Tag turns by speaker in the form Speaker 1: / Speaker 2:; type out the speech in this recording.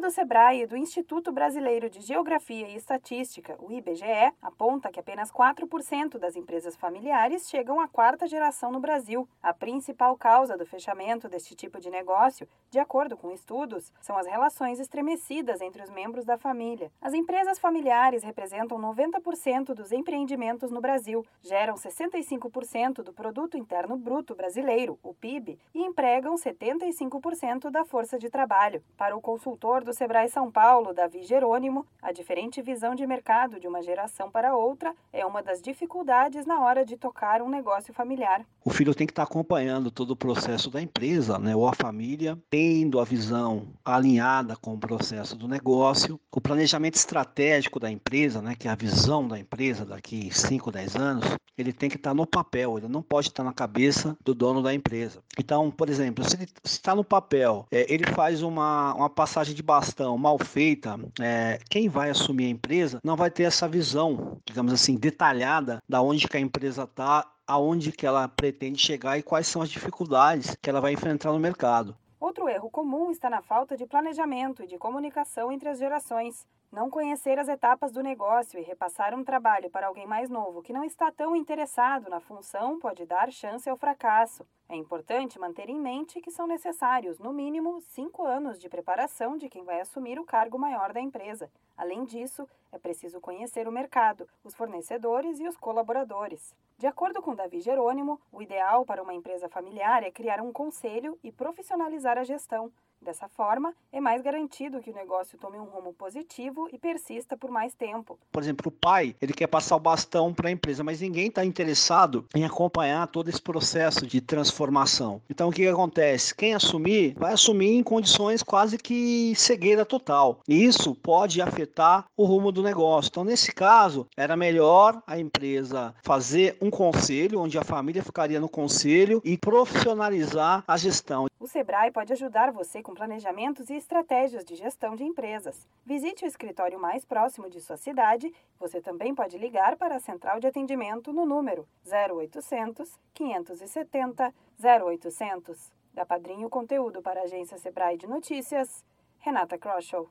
Speaker 1: do Sebrae e do Instituto Brasileiro de Geografia e Estatística, o IBGE, aponta que apenas 4% das empresas familiares chegam à quarta geração no Brasil. A principal causa do fechamento deste tipo de negócio, de acordo com estudos, são as relações estremecidas entre os membros da família. As empresas familiares representam 90% dos empreendimentos no Brasil, geram 65% do produto interno bruto brasileiro, o PIB, e empregam 75% da força de trabalho. Para o consultor do Sebrae São Paulo, Davi Jerônimo, a diferente visão de mercado de uma geração para outra é uma das dificuldades na hora de tocar um negócio familiar.
Speaker 2: O filho tem que estar acompanhando todo o processo da empresa, né, ou a família, tendo a visão alinhada com o processo do negócio, o planejamento estratégico da empresa, né, que é a visão da empresa daqui 5, 10 anos, ele tem que estar no papel, ele não pode estar na cabeça do dono da empresa. Então, por exemplo, se está no papel, é, ele faz uma, uma passagem de bastão mal feita, é, quem vai assumir a empresa não vai ter essa visão, digamos assim, detalhada da onde que a empresa está, aonde que ela pretende chegar e quais são as dificuldades que ela vai enfrentar no mercado.
Speaker 1: Outro erro comum está na falta de planejamento e de comunicação entre as gerações. Não conhecer as etapas do negócio e repassar um trabalho para alguém mais novo que não está tão interessado na função pode dar chance ao fracasso. É importante manter em mente que são necessários, no mínimo, cinco anos de preparação de quem vai assumir o cargo maior da empresa. Além disso, é preciso conhecer o mercado, os fornecedores e os colaboradores. De acordo com Davi Jerônimo, o ideal para uma empresa familiar é criar um conselho e profissionalizar a gestão. Dessa forma, é mais garantido que o negócio tome um rumo positivo e persista por mais tempo.
Speaker 2: Por exemplo, o pai, ele quer passar o bastão para a empresa, mas ninguém está interessado em acompanhar todo esse processo de transformação. Então, o que, que acontece? Quem assumir, vai assumir em condições quase que cegueira total. E isso pode afetar o rumo do negócio. Então, nesse caso, era melhor a empresa fazer um conselho, onde a família ficaria no conselho e profissionalizar a gestão.
Speaker 1: O Sebrae pode ajudar você com planejamentos e estratégias de gestão de empresas. Visite o escritório mais próximo de sua cidade. Você também pode ligar para a central de atendimento no número 0800 570 0800. Da Padrinho Conteúdo para a agência Sebrae de Notícias, Renata Kroschel.